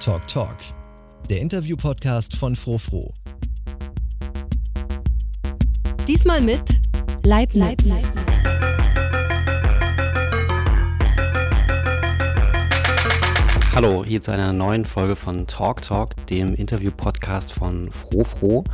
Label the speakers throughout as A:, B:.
A: Talk Talk, der Interview-Podcast von Frofro.
B: Diesmal mit Leibniz. Leibniz.
C: Hallo, hier zu einer neuen Folge von Talk Talk, dem Interview-Podcast von Frofro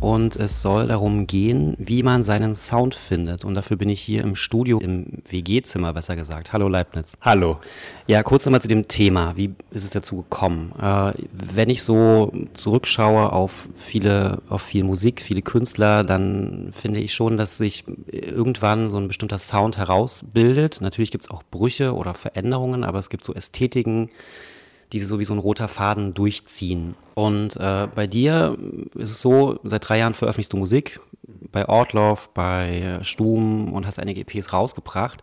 C: und es soll darum gehen, wie man seinen Sound findet. Und dafür bin ich hier im Studio, im WG-Zimmer besser gesagt. Hallo Leibniz.
D: Hallo.
C: Ja, kurz nochmal zu dem Thema. Wie ist es dazu gekommen? Äh, wenn ich so zurückschaue auf viele, auf viel Musik, viele Künstler, dann finde ich schon, dass sich irgendwann so ein bestimmter Sound herausbildet. Natürlich gibt es auch Brüche oder Veränderungen, aber es gibt so Ästhetiken, die sie so wie so ein roter Faden durchziehen. Und äh, bei dir ist es so, seit drei Jahren veröffentlichst du Musik, bei Ortloff, bei Stum und hast einige EPs rausgebracht.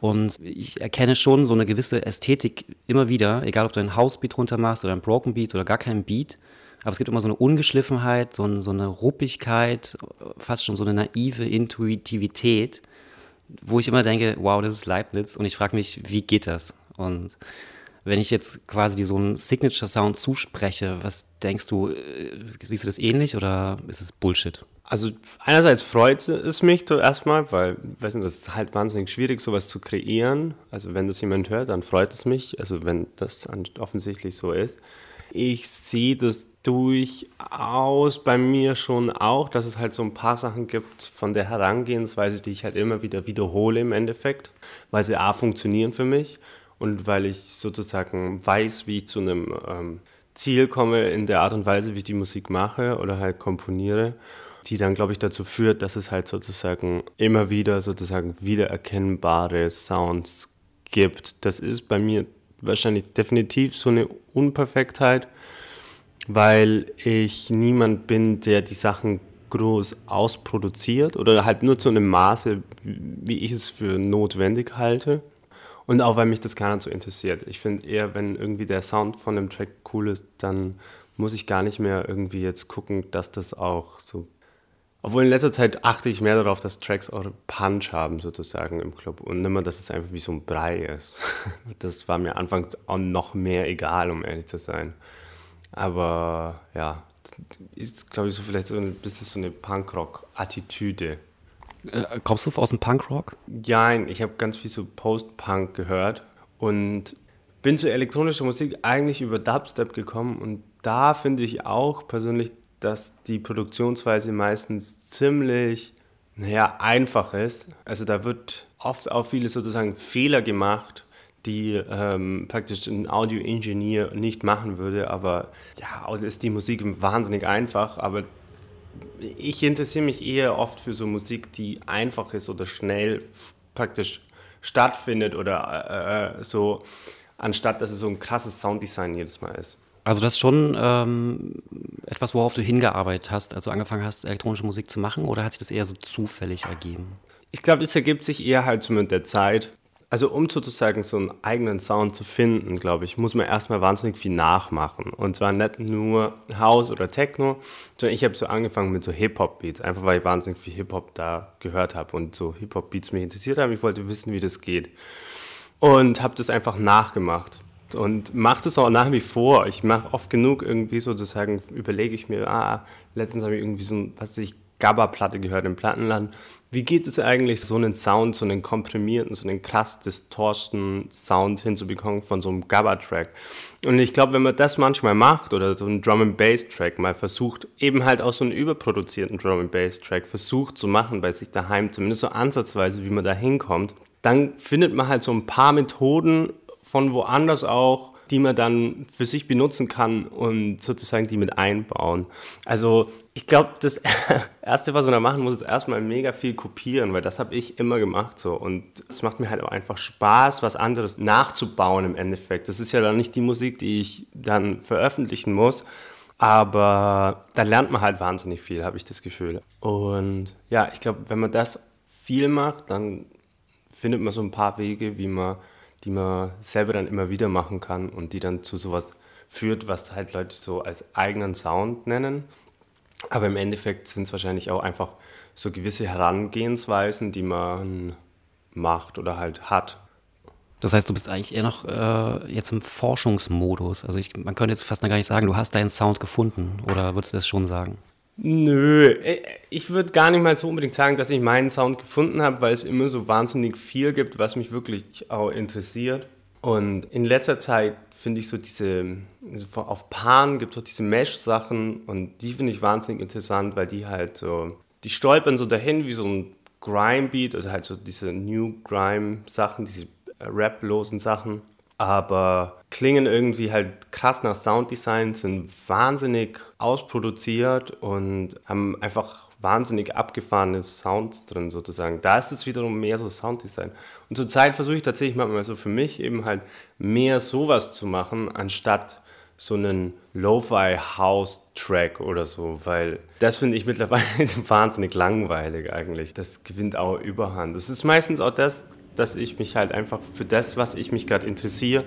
C: Und ich erkenne schon so eine gewisse Ästhetik immer wieder, egal ob du einen Housebeat runter machst oder einen Broken Beat oder gar keinen Beat. Aber es gibt immer so eine Ungeschliffenheit, so, ein, so eine Ruppigkeit, fast schon so eine naive Intuitivität, wo ich immer denke, wow, das ist Leibniz. Und ich frage mich, wie geht das? Und wenn ich jetzt quasi so einen Signature-Sound zuspreche, was denkst du, äh, siehst du das ähnlich oder ist es Bullshit?
D: Also einerseits freut es mich erstmal, weil, weiß nicht, das ist halt wahnsinnig schwierig, sowas zu kreieren. Also wenn das jemand hört, dann freut es mich, also wenn das offensichtlich so ist. Ich sehe das durchaus bei mir schon auch, dass es halt so ein paar Sachen gibt von der Herangehensweise, die ich halt immer wieder wiederhole im Endeffekt, weil sie A funktionieren für mich und weil ich sozusagen weiß, wie ich zu einem ähm, Ziel komme in der Art und Weise, wie ich die Musik mache oder halt komponiere, die dann, glaube ich, dazu führt, dass es halt sozusagen immer wieder sozusagen wiedererkennbare Sounds gibt. Das ist bei mir wahrscheinlich definitiv so eine Unperfektheit, weil ich niemand bin, der die Sachen groß ausproduziert oder halt nur zu einem Maße, wie ich es für notwendig halte. Und auch, weil mich das gar nicht so interessiert. Ich finde eher, wenn irgendwie der Sound von dem Track cool ist, dann muss ich gar nicht mehr irgendwie jetzt gucken, dass das auch so. Obwohl in letzter Zeit achte ich mehr darauf, dass Tracks auch Punch haben, sozusagen im Club. Und nicht mehr, dass es einfach wie so ein Brei ist. Das war mir anfangs auch noch mehr egal, um ehrlich zu sein. Aber ja, ist, glaube ich, so vielleicht so ein bisschen so eine Punkrock-Attitüde.
C: Äh, kommst du aus dem Punkrock?
D: Ja, ich habe ganz viel so Post-Punk gehört und bin zu elektronischer Musik eigentlich über Dubstep gekommen und da finde ich auch persönlich, dass die Produktionsweise meistens ziemlich, naja, einfach ist. Also da wird oft auch viele sozusagen Fehler gemacht, die ähm, praktisch ein Audio-Ingenieur nicht machen würde, aber ja, ist die Musik wahnsinnig einfach, aber ich interessiere mich eher oft für so Musik, die einfach ist oder schnell praktisch stattfindet oder äh, äh, so, anstatt dass es so ein krasses Sounddesign jedes Mal ist.
C: Also das ist schon ähm, etwas, worauf du hingearbeitet hast, als du angefangen hast, elektronische Musik zu machen, oder hat sich das eher so zufällig ergeben?
D: Ich glaube, das ergibt sich eher halt so mit der Zeit. Also um sozusagen so einen eigenen Sound zu finden, glaube ich, muss man erstmal wahnsinnig viel nachmachen. Und zwar nicht nur House oder Techno, sondern ich habe so angefangen mit so Hip-Hop-Beats, einfach weil ich wahnsinnig viel Hip-Hop da gehört habe und so Hip-Hop-Beats mich interessiert haben. Ich wollte wissen, wie das geht. Und habe das einfach nachgemacht. Und mache das auch nach wie vor. Ich mache oft genug irgendwie sozusagen, überlege ich mir, ah, letztens habe ich irgendwie so ein, was ich, Gabba-Platte gehört im Plattenland. Wie geht es eigentlich, so einen Sound, so einen komprimierten, so einen krass distorsten Sound hinzubekommen von so einem Gabba-Track? Und ich glaube, wenn man das manchmal macht oder so einen Drum-and-Bass-Track mal versucht, eben halt auch so einen überproduzierten Drum-and-Bass-Track versucht zu machen bei sich daheim, zumindest so ansatzweise, wie man da hinkommt, dann findet man halt so ein paar Methoden von woanders auch, die man dann für sich benutzen kann und sozusagen die mit einbauen. Also ich glaube, das Erste, was man da machen muss, ist erstmal mega viel kopieren, weil das habe ich immer gemacht so. Und es macht mir halt auch einfach Spaß, was anderes nachzubauen im Endeffekt. Das ist ja dann nicht die Musik, die ich dann veröffentlichen muss, aber da lernt man halt wahnsinnig viel, habe ich das Gefühl. Und ja, ich glaube, wenn man das viel macht, dann findet man so ein paar Wege, wie man die man selber dann immer wieder machen kann und die dann zu sowas führt, was halt Leute so als eigenen Sound nennen. Aber im Endeffekt sind es wahrscheinlich auch einfach so gewisse Herangehensweisen, die man macht oder halt hat.
C: Das heißt, du bist eigentlich eher noch äh, jetzt im Forschungsmodus. Also ich, man könnte jetzt fast noch gar nicht sagen, du hast deinen Sound gefunden. Oder würdest du das schon sagen?
D: Nö, äh, ich würde gar nicht mal so unbedingt sagen, dass ich meinen Sound gefunden habe, weil es immer so wahnsinnig viel gibt, was mich wirklich auch interessiert. Und in letzter Zeit finde ich so diese, also auf Pan gibt es auch diese Mesh-Sachen und die finde ich wahnsinnig interessant, weil die halt so, die stolpern so dahin wie so ein Grime-Beat, also halt so diese New Grime-Sachen, diese rap-losen Sachen, aber klingen irgendwie halt krass nach Sounddesign, sind wahnsinnig ausproduziert und haben einfach wahnsinnig abgefahrene Sounds drin sozusagen. Da ist es wiederum mehr so Sounddesign. Und zurzeit versuche ich tatsächlich manchmal so für mich eben halt mehr sowas zu machen, anstatt so einen Lo-Fi-House-Track oder so, weil das finde ich mittlerweile wahnsinnig langweilig eigentlich. Das gewinnt auch Überhand. Das ist meistens auch das, dass ich mich halt einfach für das, was ich mich gerade interessiere,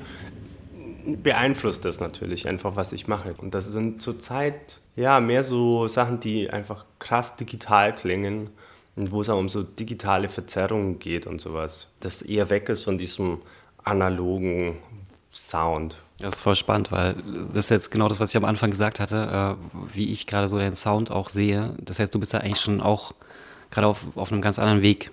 D: beeinflusst das natürlich einfach, was ich mache. Und das sind zurzeit ja mehr so Sachen, die einfach krass digital klingen und wo es auch um so digitale Verzerrungen geht und sowas. Das eher weg ist von diesem analogen Sound.
C: Das ist voll spannend, weil das ist jetzt genau das, was ich am Anfang gesagt hatte, äh, wie ich gerade so den Sound auch sehe. Das heißt, du bist da eigentlich schon auch gerade auf, auf einem ganz anderen Weg,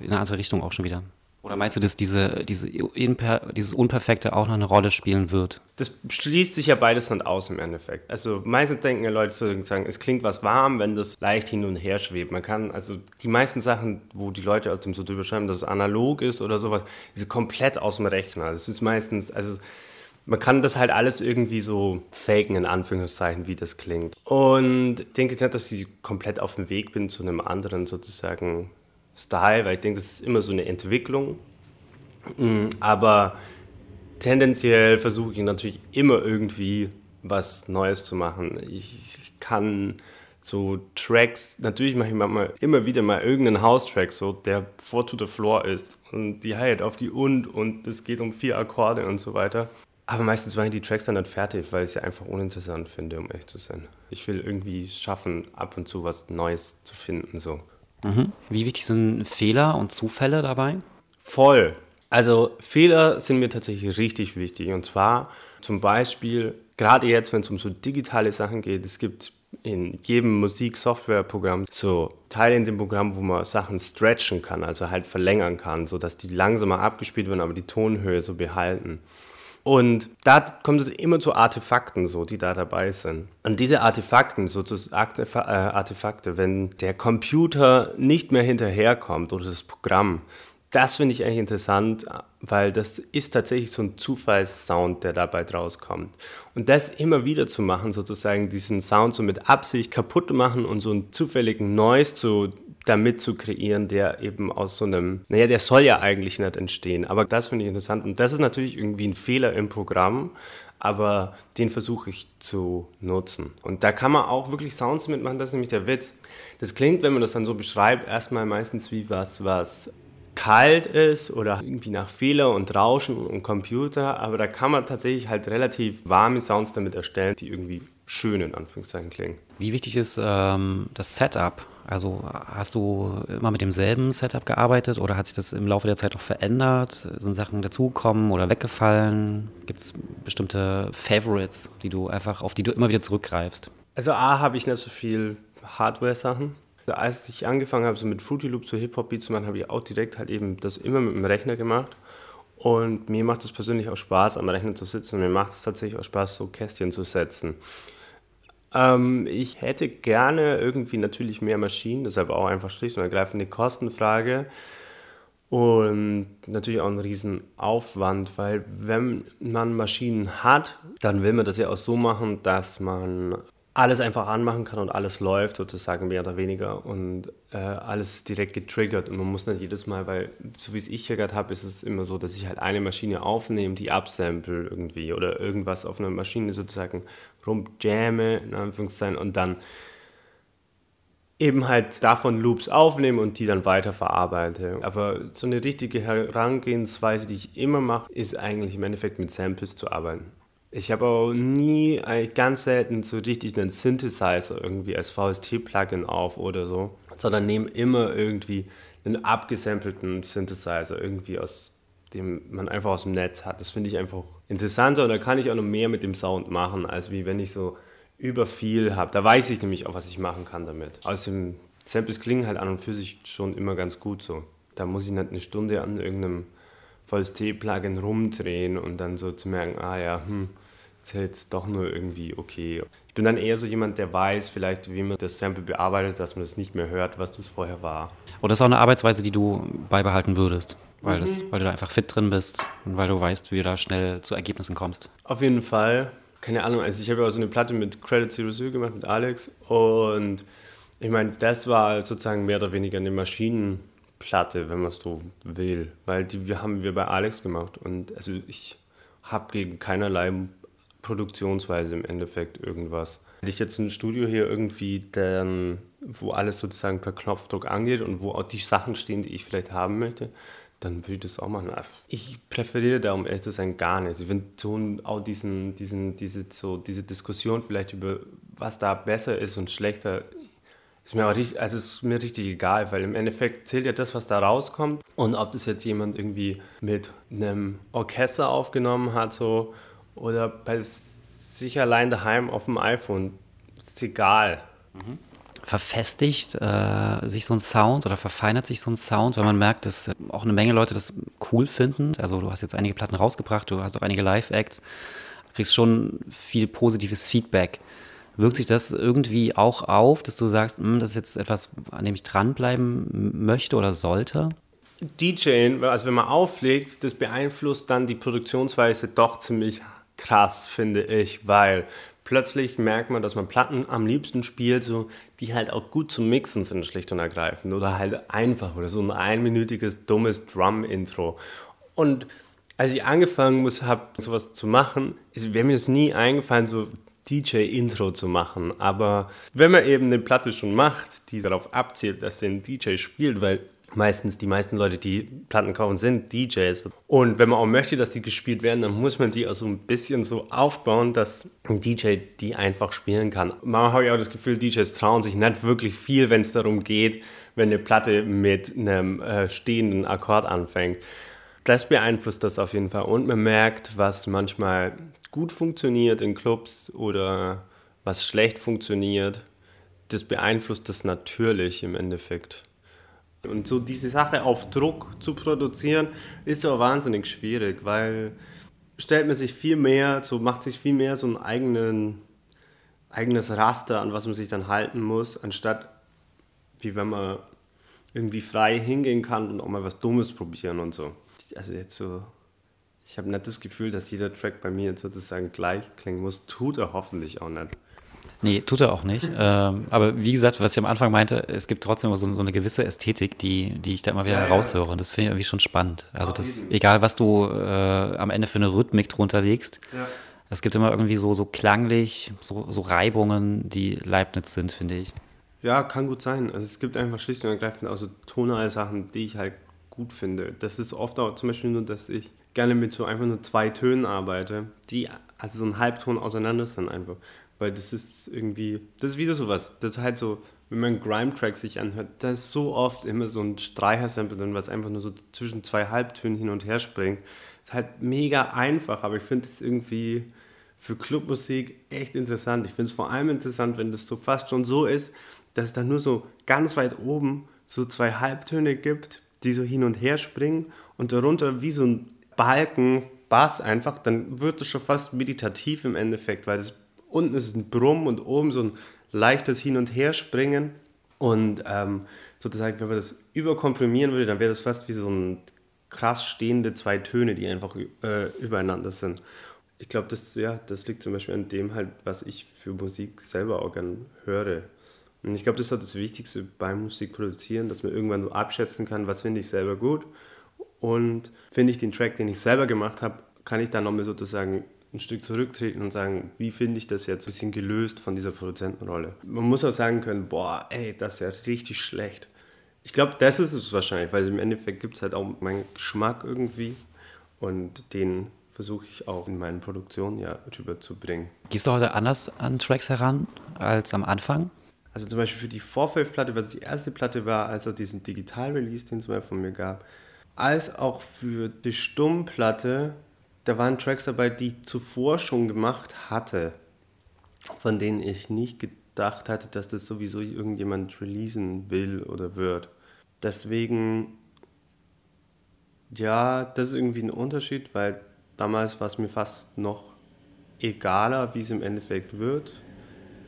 C: in eine andere Richtung auch schon wieder. Oder meinst du, dass diese, diese Imper, dieses Unperfekte auch noch eine Rolle spielen wird?
D: Das schließt sich ja beides dann aus im Endeffekt. Also meistens denken ja Leute sozusagen, es klingt was warm, wenn das leicht hin und her schwebt. Man kann, also die meisten Sachen, wo die Leute aus dem so drüber schreiben, dass es analog ist oder sowas, ist komplett aus dem Rechner. Das ist meistens, also man kann das halt alles irgendwie so faken, in Anführungszeichen, wie das klingt. Und ich denke nicht, dass ich komplett auf dem Weg bin zu einem anderen sozusagen Style, weil ich denke, das ist immer so eine Entwicklung. Mm, aber tendenziell versuche ich natürlich immer irgendwie was Neues zu machen. Ich kann so Tracks, natürlich mache ich manchmal immer wieder mal irgendeinen House-Track, so der Four to the Floor ist und die Hi-Hat auf die und und es geht um vier Akkorde und so weiter. Aber meistens mache ich die Tracks dann nicht fertig, weil ich sie einfach uninteressant finde, um echt zu sein. Ich will irgendwie schaffen, ab und zu was Neues zu finden, so.
C: Mhm. Wie wichtig sind Fehler und Zufälle dabei?
D: Voll. Also Fehler sind mir tatsächlich richtig wichtig. Und zwar zum Beispiel, gerade jetzt, wenn es um so digitale Sachen geht, es gibt in jedem Musik-Software-Programm so Teile in dem Programm, wo man Sachen stretchen kann, also halt verlängern kann, sodass die langsamer abgespielt werden, aber die Tonhöhe so behalten. Und da kommt es immer zu Artefakten, so, die da dabei sind. Und diese Artefakten, sozusagen äh, Artefakte, wenn der Computer nicht mehr hinterherkommt oder das Programm, das finde ich eigentlich interessant, weil das ist tatsächlich so ein Zufallssound, der dabei draus kommt. Und das immer wieder zu machen, sozusagen diesen Sound so mit Absicht kaputt zu machen und so einen zufälligen Noise zu damit zu kreieren, der eben aus so einem, naja, der soll ja eigentlich nicht entstehen, aber das finde ich interessant und das ist natürlich irgendwie ein Fehler im Programm, aber den versuche ich zu nutzen. Und da kann man auch wirklich Sounds mitmachen, das ist nämlich der Witz. Das klingt, wenn man das dann so beschreibt, erstmal meistens wie was, was kalt ist oder irgendwie nach Fehler und Rauschen und Computer, aber da kann man tatsächlich halt relativ warme Sounds damit erstellen, die irgendwie schön in Anführungszeichen klingen.
C: Wie wichtig ist ähm, das Setup? Also hast du immer mit demselben Setup gearbeitet oder hat sich das im Laufe der Zeit noch verändert? Sind Sachen dazugekommen oder weggefallen? Gibt es bestimmte Favorites, die du einfach, auf die du immer wieder zurückgreifst?
D: Also A habe ich nicht so viel Hardware-Sachen. Also als ich angefangen habe, so mit Fruity Loops so Hip-Hop-Beats zu machen, habe ich auch direkt halt eben das immer mit dem Rechner gemacht. Und mir macht es persönlich auch Spaß, am Rechner zu sitzen. Mir macht es tatsächlich auch Spaß, so Kästchen zu setzen. Ähm, ich hätte gerne irgendwie natürlich mehr Maschinen, deshalb auch einfach schlicht und ergreifend eine Kostenfrage. Und natürlich auch ein Riesenaufwand, weil wenn man Maschinen hat, dann will man das ja auch so machen, dass man alles einfach anmachen kann und alles läuft sozusagen mehr oder weniger und äh, alles ist direkt getriggert und man muss nicht jedes Mal, weil so wie es ich hier gerade habe, ist es immer so, dass ich halt eine Maschine aufnehme, die absample irgendwie oder irgendwas auf einer Maschine sozusagen rumjamme, in Anführungszeichen, und dann eben halt davon Loops aufnehme und die dann weiter verarbeite. Aber so eine richtige Herangehensweise, die ich immer mache, ist eigentlich im Endeffekt mit Samples zu arbeiten. Ich habe auch nie, eigentlich ganz selten so richtig einen Synthesizer irgendwie als VST-Plugin auf oder so, sondern nehme immer irgendwie einen abgesampelten Synthesizer irgendwie aus den man einfach aus dem Netz hat. Das finde ich einfach interessanter und da kann ich auch noch mehr mit dem Sound machen, als wie wenn ich so über viel habe. Da weiß ich nämlich auch, was ich machen kann damit. Außerdem, Samples klingen halt an und für sich schon immer ganz gut so. Da muss ich nicht eine Stunde an irgendeinem VST-Plugin rumdrehen und dann so zu merken, ah ja, hm, ist jetzt doch nur irgendwie okay. Ich bin dann eher so jemand, der weiß vielleicht, wie man das Sample bearbeitet, dass man es das nicht mehr hört, was das vorher war.
C: Oder ist auch eine Arbeitsweise, die du beibehalten würdest, weil, mhm. das, weil du da einfach fit drin bist und weil du weißt, wie du da schnell zu Ergebnissen kommst.
D: Auf jeden Fall. Keine Ahnung, also ich habe ja auch so eine Platte mit Credit Zero Zero gemacht mit Alex und ich meine, das war sozusagen mehr oder weniger eine Maschinenplatte, wenn man es so will, weil die wir haben wir bei Alex gemacht und also ich habe gegen keinerlei Produktionsweise im Endeffekt irgendwas. Hätte ich jetzt ein Studio hier irgendwie, dann, wo alles sozusagen per Knopfdruck angeht und wo auch die Sachen stehen, die ich vielleicht haben möchte, dann würde ich das auch machen. Ich präferiere da, um ehrlich zu sein, gar nicht. Ich finde so auch diesen, diesen, diese, so, diese Diskussion vielleicht über, was da besser ist und schlechter, ist mir, auch richtig, also ist mir richtig egal, weil im Endeffekt zählt ja das, was da rauskommt. Und ob das jetzt jemand irgendwie mit einem Orchester aufgenommen hat, so oder bei sich allein daheim auf dem iPhone. Ist egal.
C: Mhm. Verfestigt äh, sich so ein Sound oder verfeinert sich so ein Sound, weil man merkt, dass auch eine Menge Leute das cool finden. Also du hast jetzt einige Platten rausgebracht, du hast auch einige Live-Acts, kriegst schon viel positives Feedback. Wirkt sich das irgendwie auch auf, dass du sagst, hm, das ist jetzt etwas, an dem ich dranbleiben möchte oder sollte?
D: DJing, also wenn man auflegt, das beeinflusst dann die Produktionsweise doch ziemlich krass, finde ich, weil plötzlich merkt man, dass man Platten am liebsten spielt, so, die halt auch gut zum Mixen sind, schlicht und ergreifend. Oder halt einfach, oder so ein einminütiges, dummes Drum-Intro. Und als ich angefangen habe, sowas zu machen, wäre mir das nie eingefallen, so DJ-Intro zu machen. Aber wenn man eben eine Platte schon macht, die darauf abzielt, dass der ein DJ spielt, weil meistens die meisten Leute, die Platten kaufen, sind DJs. Und wenn man auch möchte, dass die gespielt werden, dann muss man die auch so ein bisschen so aufbauen, dass ein DJ die einfach spielen kann. Manchmal habe ich auch das Gefühl, DJs trauen sich nicht wirklich viel, wenn es darum geht, wenn eine Platte mit einem äh, stehenden Akkord anfängt. Das beeinflusst das auf jeden Fall. Und man merkt, was manchmal gut funktioniert in Clubs oder was schlecht funktioniert. Das beeinflusst das natürlich im Endeffekt. Und so diese Sache auf Druck zu produzieren, ist aber wahnsinnig schwierig, weil stellt man sich viel mehr, so macht sich viel mehr so ein eigenen, eigenes Raster, an was man sich dann halten muss, anstatt wie wenn man irgendwie frei hingehen kann und auch mal was Dummes probieren und so. Also jetzt so, ich habe nicht das Gefühl, dass jeder Track bei mir jetzt sozusagen gleich klingen muss, tut er hoffentlich auch nicht.
C: Nee, tut er auch nicht. ähm, aber wie gesagt, was ich am Anfang meinte, es gibt trotzdem so, so eine gewisse Ästhetik, die, die ich da immer wieder ja, heraushöre. Und das finde ich irgendwie schon spannend. Also das, egal was du äh, am Ende für eine Rhythmik drunter legst, ja. es gibt immer irgendwie so, so klanglich, so, so Reibungen, die Leibniz sind, finde ich.
D: Ja, kann gut sein. Also es gibt einfach schlicht und ergreifend auch so tonale Sachen, die ich halt gut finde. Das ist oft auch zum Beispiel nur, dass ich gerne mit so einfach nur zwei Tönen arbeite, die also so ein Halbton auseinander sind einfach. Weil das ist irgendwie, das ist wieder sowas. Das ist halt so, wenn man Grime-Track sich anhört, da ist so oft immer so ein Streicher-Sample drin, was einfach nur so zwischen zwei Halbtönen hin und her springt. Ist halt mega einfach, aber ich finde es irgendwie für Clubmusik echt interessant. Ich finde es vor allem interessant, wenn das so fast schon so ist, dass es da nur so ganz weit oben so zwei Halbtöne gibt, die so hin und her springen und darunter wie so ein Balken Bass einfach, dann wird es schon fast meditativ im Endeffekt, weil das unten ist ein Brumm und oben so ein leichtes Hin- und Herspringen. Und ähm, sozusagen, wenn man das überkomprimieren würde, dann wäre das fast wie so ein krass stehende zwei Töne, die einfach äh, übereinander sind. Ich glaube, das, ja, das liegt zum Beispiel an dem halt, was ich für Musik selber auch gern höre. Und ich glaube, das ist halt das Wichtigste beim Musikproduzieren, dass man irgendwann so abschätzen kann, was finde ich selber gut. Und finde ich den Track, den ich selber gemacht habe, kann ich dann nochmal sozusagen ein Stück zurücktreten und sagen, wie finde ich das jetzt ein bisschen gelöst von dieser Produzentenrolle. Man muss auch sagen können, boah, ey, das ist ja richtig schlecht. Ich glaube, das ist es wahrscheinlich, weil im Endeffekt gibt es halt auch meinen Geschmack irgendwie und den versuche ich auch in meinen Produktionen ja rüberzubringen.
C: Gehst du heute anders an Tracks heran als am Anfang?
D: Also zum Beispiel für die Vorfeld-Platte, was die erste Platte war, als er diesen Digital-Release, den es mal von mir gab, als auch für die Stummplatte, da waren Tracks dabei, die ich zuvor schon gemacht hatte, von denen ich nicht gedacht hatte, dass das sowieso irgendjemand releasen will oder wird. Deswegen, ja, das ist irgendwie ein Unterschied, weil damals war es mir fast noch egaler, wie es im Endeffekt wird.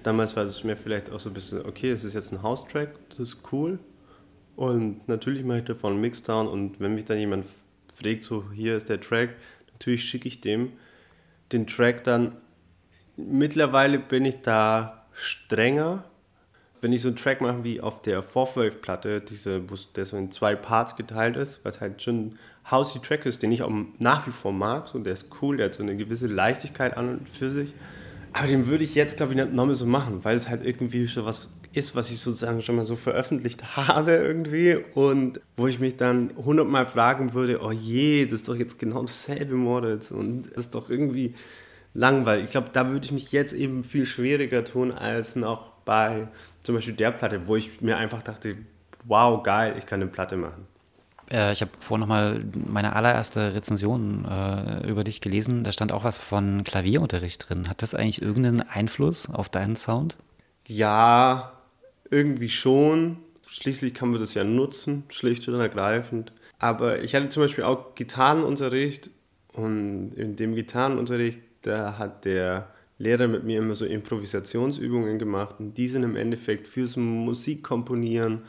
D: Damals war es mir vielleicht auch so ein bisschen, okay, es ist jetzt ein House-Track, das ist cool und natürlich mache ich davon einen Mixdown und wenn mich dann jemand fragt, so hier ist der Track, natürlich schicke ich dem den Track dann. Mittlerweile bin ich da strenger. Wenn ich so einen Track mache wie auf der Fourth Wave Platte, diese, wo der so in zwei Parts geteilt ist, was halt schon ein housey Track ist, den ich auch nach wie vor mag, so der ist cool, der hat so eine gewisse Leichtigkeit an und für sich. Aber den würde ich jetzt, glaube ich, nicht nochmal so machen, weil es halt irgendwie schon was ist, was ich sozusagen schon mal so veröffentlicht habe irgendwie und wo ich mich dann hundertmal fragen würde, oh je, das ist doch jetzt genau dasselbe Moritz und das ist doch irgendwie langweilig. Ich glaube, da würde ich mich jetzt eben viel schwieriger tun als noch bei zum Beispiel der Platte, wo ich mir einfach dachte, wow, geil, ich kann eine Platte machen.
C: Äh, ich habe vorhin nochmal meine allererste Rezension äh, über dich gelesen. Da stand auch was von Klavierunterricht drin. Hat das eigentlich irgendeinen Einfluss auf deinen Sound?
D: Ja, irgendwie schon. Schließlich kann man das ja nutzen, schlicht und ergreifend. Aber ich hatte zum Beispiel auch Gitarrenunterricht und in dem Gitarrenunterricht, da hat der Lehrer mit mir immer so Improvisationsübungen gemacht und die sind im Endeffekt fürs Musikkomponieren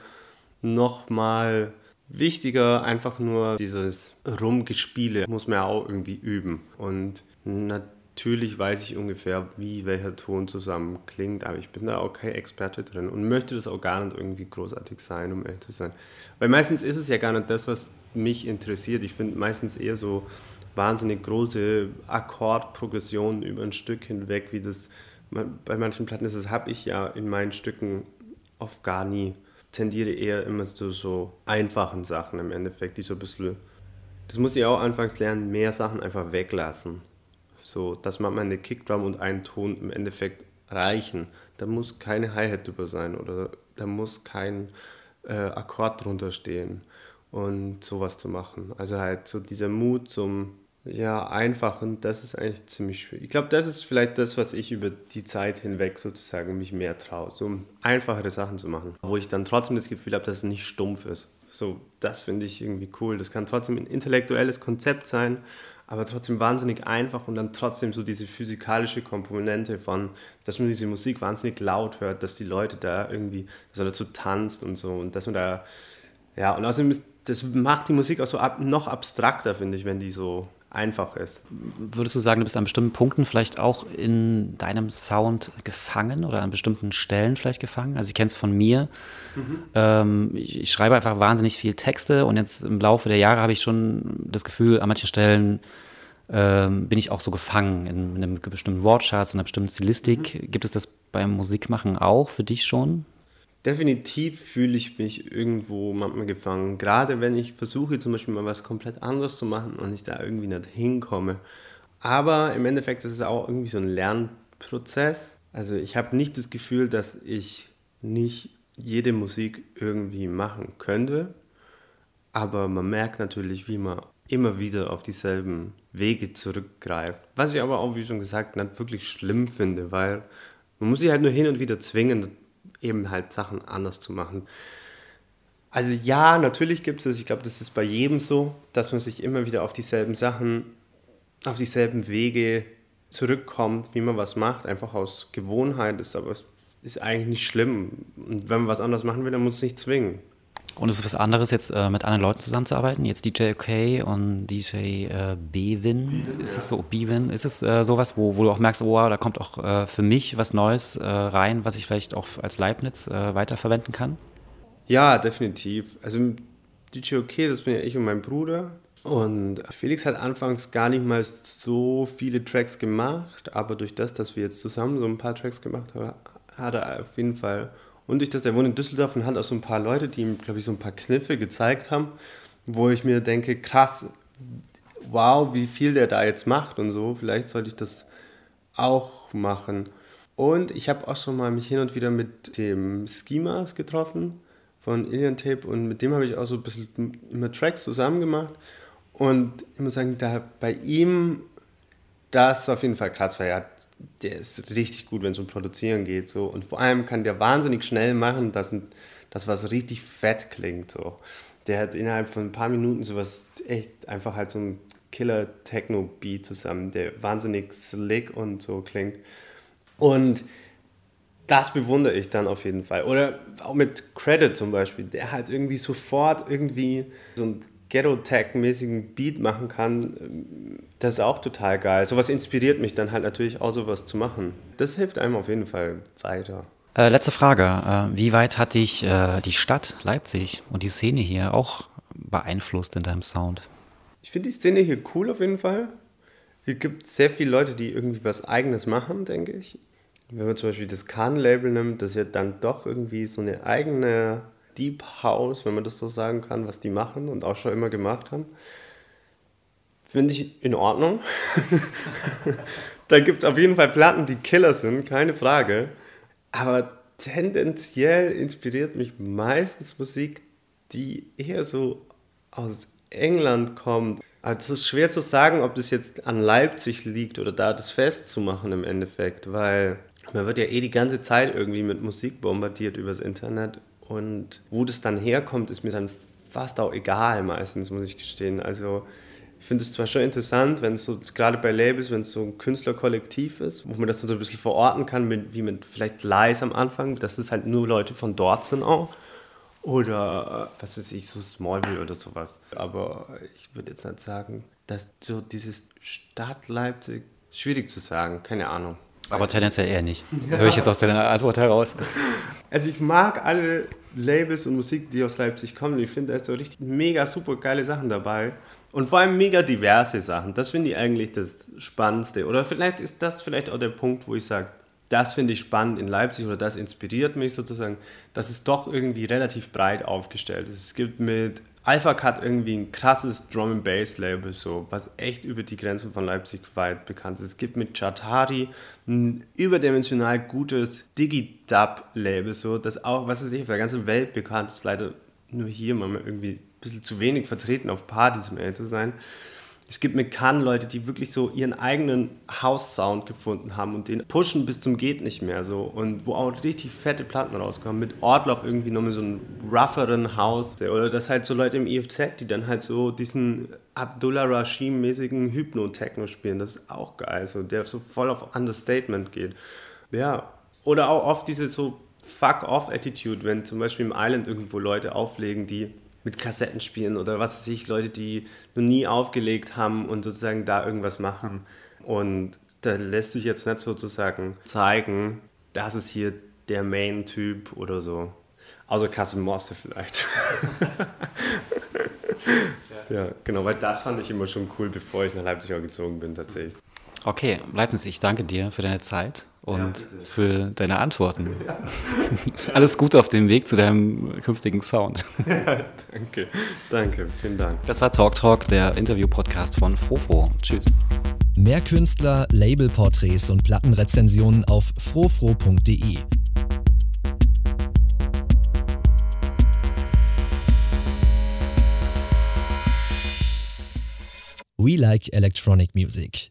D: nochmal wichtiger. Einfach nur dieses Rumgespiele muss man ja auch irgendwie üben. Und natürlich natürlich weiß ich ungefähr, wie welcher Ton zusammen klingt, aber ich bin da auch kein Experte drin und möchte das auch gar nicht irgendwie großartig sein, um ehrlich zu sein. Weil meistens ist es ja gar nicht das, was mich interessiert. Ich finde meistens eher so wahnsinnig große Akkordprogressionen über ein Stück hinweg, wie das bei manchen Platten ist. Das habe ich ja in meinen Stücken oft gar nie. Tendiere eher immer zu so einfachen Sachen im Endeffekt, die so ein bisschen, das muss ich auch anfangs lernen, mehr Sachen einfach weglassen so, dass man eine Kickdrum und einen Ton im Endeffekt reichen. Da muss keine Hi-Hat drüber sein oder da muss kein äh, Akkord drunter stehen und sowas zu machen. Also halt so dieser Mut zum ja, einfachen, das ist eigentlich ziemlich schwierig. Ich glaube, das ist vielleicht das, was ich über die Zeit hinweg sozusagen mich mehr traue, so einfachere Sachen zu machen, wo ich dann trotzdem das Gefühl habe, dass es nicht stumpf ist. So, das finde ich irgendwie cool. Das kann trotzdem ein intellektuelles Konzept sein, aber trotzdem wahnsinnig einfach und dann trotzdem so diese physikalische Komponente von, dass man diese Musik wahnsinnig laut hört, dass die Leute da irgendwie, man dazu tanzt und so und dass man da, ja, und außerdem, ist, das macht die Musik auch so ab, noch abstrakter, finde ich, wenn die so einfach ist.
C: Würdest du sagen, du bist an bestimmten Punkten vielleicht auch in deinem Sound gefangen oder an bestimmten Stellen vielleicht gefangen? Also ich kenne es von mir. Mhm. Ähm, ich, ich, schreibe einfach wahnsinnig viel Texte und jetzt im Laufe der Jahre habe ich schon das Gefühl, an manchen Stellen ähm, bin ich auch so gefangen in, in einem bestimmten Wortschatz, in einer bestimmten Stilistik. Mhm. Gibt es das beim Musikmachen auch für dich schon?
D: Definitiv fühle ich mich irgendwo manchmal gefangen. Gerade wenn ich versuche, zum Beispiel mal was komplett anderes zu machen und ich da irgendwie nicht hinkomme. Aber im Endeffekt ist es auch irgendwie so ein Lernprozess. Also ich habe nicht das Gefühl, dass ich nicht jede Musik irgendwie machen könnte. Aber man merkt natürlich, wie man immer wieder auf dieselben Wege zurückgreift. Was ich aber auch, wie schon gesagt, nicht wirklich schlimm finde, weil man muss sich halt nur hin und wieder zwingen, eben halt Sachen anders zu machen. Also ja, natürlich gibt es, ich glaube, das ist bei jedem so, dass man sich immer wieder auf dieselben Sachen, auf dieselben Wege zurückkommt, wie man was macht, einfach aus Gewohnheit ist, aber es ist eigentlich nicht schlimm. Und wenn man was anderes machen will, dann muss es nicht zwingen.
C: Und es ist was anderes, jetzt äh, mit anderen Leuten zusammenzuarbeiten? Jetzt DJ OK und DJ äh, Bewin. Ist es so, Bewin? Ist es äh, sowas, wo, wo du auch merkst, oh, da kommt auch äh, für mich was Neues äh, rein, was ich vielleicht auch als Leibniz äh, weiterverwenden kann?
D: Ja, definitiv. Also DJ OK, das bin ja ich und mein Bruder. Und Felix hat anfangs gar nicht mal so viele Tracks gemacht, aber durch das, dass wir jetzt zusammen so ein paar Tracks gemacht haben, hat er auf jeden Fall und durch das, er wohnt in Düsseldorf und hat auch so ein paar Leute, die ihm, glaube ich, so ein paar Kniffe gezeigt haben, wo ich mir denke, krass, wow, wie viel der da jetzt macht und so. Vielleicht sollte ich das auch machen. Und ich habe auch schon mal mich hin und wieder mit dem Schemas getroffen. von Ilian Tape und mit dem habe ich auch so ein bisschen immer Tracks zusammen gemacht. Und ich muss sagen, da bei ihm, das ist auf jeden Fall krass, weil er, der ist richtig gut, wenn es um Produzieren geht. So. Und vor allem kann der wahnsinnig schnell machen, dass, das was richtig fett klingt. So. Der hat innerhalb von ein paar Minuten sowas echt einfach halt so ein Killer-Techno-Beat zusammen, der wahnsinnig slick und so klingt. Und das bewundere ich dann auf jeden Fall. Oder auch mit Credit zum Beispiel, der halt irgendwie sofort irgendwie so einen Ghetto-Tag-mäßigen Beat machen kann. Das ist auch total geil. Sowas inspiriert mich dann halt natürlich auch sowas zu machen. Das hilft einem auf jeden Fall weiter.
C: Äh, letzte Frage. Äh, wie weit hat dich äh, die Stadt Leipzig und die Szene hier auch beeinflusst in deinem Sound?
D: Ich finde die Szene hier cool auf jeden Fall. Hier gibt es sehr viele Leute, die irgendwie was Eigenes machen, denke ich wenn man zum Beispiel das Kahn-Label nimmt, das ja dann doch irgendwie so eine eigene Deep House, wenn man das so sagen kann, was die machen und auch schon immer gemacht haben. Finde ich in Ordnung. da gibt es auf jeden Fall Platten, die Killer sind, keine Frage. Aber tendenziell inspiriert mich meistens Musik, die eher so aus England kommt. Es ist schwer zu sagen, ob das jetzt an Leipzig liegt oder da das festzumachen im Endeffekt, weil man wird ja eh die ganze Zeit irgendwie mit Musik bombardiert übers Internet und wo das dann herkommt, ist mir dann fast auch egal meistens, muss ich gestehen. Also ich finde es zwar schon interessant, wenn es so, gerade bei Labels, wenn es so ein Künstlerkollektiv ist, wo man das so ein bisschen verorten kann, mit, wie mit vielleicht Lies am Anfang, dass es halt nur Leute von dort sind auch. Oder, was weiß ich, so Smallville oder sowas. Aber ich würde jetzt nicht sagen, dass so dieses Stadt Leipzig, schwierig zu sagen, keine Ahnung.
C: Aber tendenziell eher nicht. Ja. Höre ich jetzt aus deiner Antwort heraus.
D: Also ich mag alle Labels und Musik, die aus Leipzig kommen. Ich finde, da ist so richtig mega super geile Sachen dabei. Und vor allem mega diverse Sachen. Das finde ich eigentlich das Spannendste. Oder vielleicht ist das vielleicht auch der Punkt, wo ich sage, das finde ich spannend in Leipzig oder das inspiriert mich sozusagen, dass es doch irgendwie relativ breit aufgestellt ist. Es gibt mit Alpha Cut irgendwie ein krasses Drum and Bass Label, so, was echt über die Grenzen von Leipzig weit bekannt ist. Es gibt mit Chatari ein überdimensional gutes Digi-Dub Label, so, das auch, was weiß ich, auf der ganzen Welt bekannt ist, leider nur hier mal irgendwie ein bisschen zu wenig vertreten auf Partys, um ehrlich zu sein es gibt mit Cannes Leute, die wirklich so ihren eigenen House-Sound gefunden haben und den pushen bis zum geht nicht mehr so und wo auch richtig fette Platten rauskommen. Mit Ortloff irgendwie nochmal so einen rougheren House oder das halt so Leute im IFZ, die dann halt so diesen Abdullah Rashim-mäßigen Hypno-Techno spielen. Das ist auch geil, so, der so voll auf Understatement geht. Ja, oder auch oft diese so Fuck-off-Attitude, wenn zum Beispiel im Island irgendwo Leute auflegen, die mit Kassetten spielen oder was weiß ich, Leute, die noch nie aufgelegt haben und sozusagen da irgendwas machen. Und da lässt sich jetzt nicht sozusagen zeigen, das ist hier der Main-Typ oder so. Außer Kasim Morste vielleicht. ja. ja, genau, weil das fand ich immer schon cool, bevor ich nach Leipzig auch gezogen bin tatsächlich.
C: Okay, Leibniz, ich danke dir für deine Zeit und ja, für deine Antworten. Ja. Alles Gute auf dem Weg zu deinem künftigen Sound.
D: Ja, danke, danke, vielen Dank.
C: Das war Talk Talk, der Interview-Podcast von Frofro. Tschüss.
A: Mehr Künstler, Labelporträts und Plattenrezensionen auf frofro.de. We like electronic music.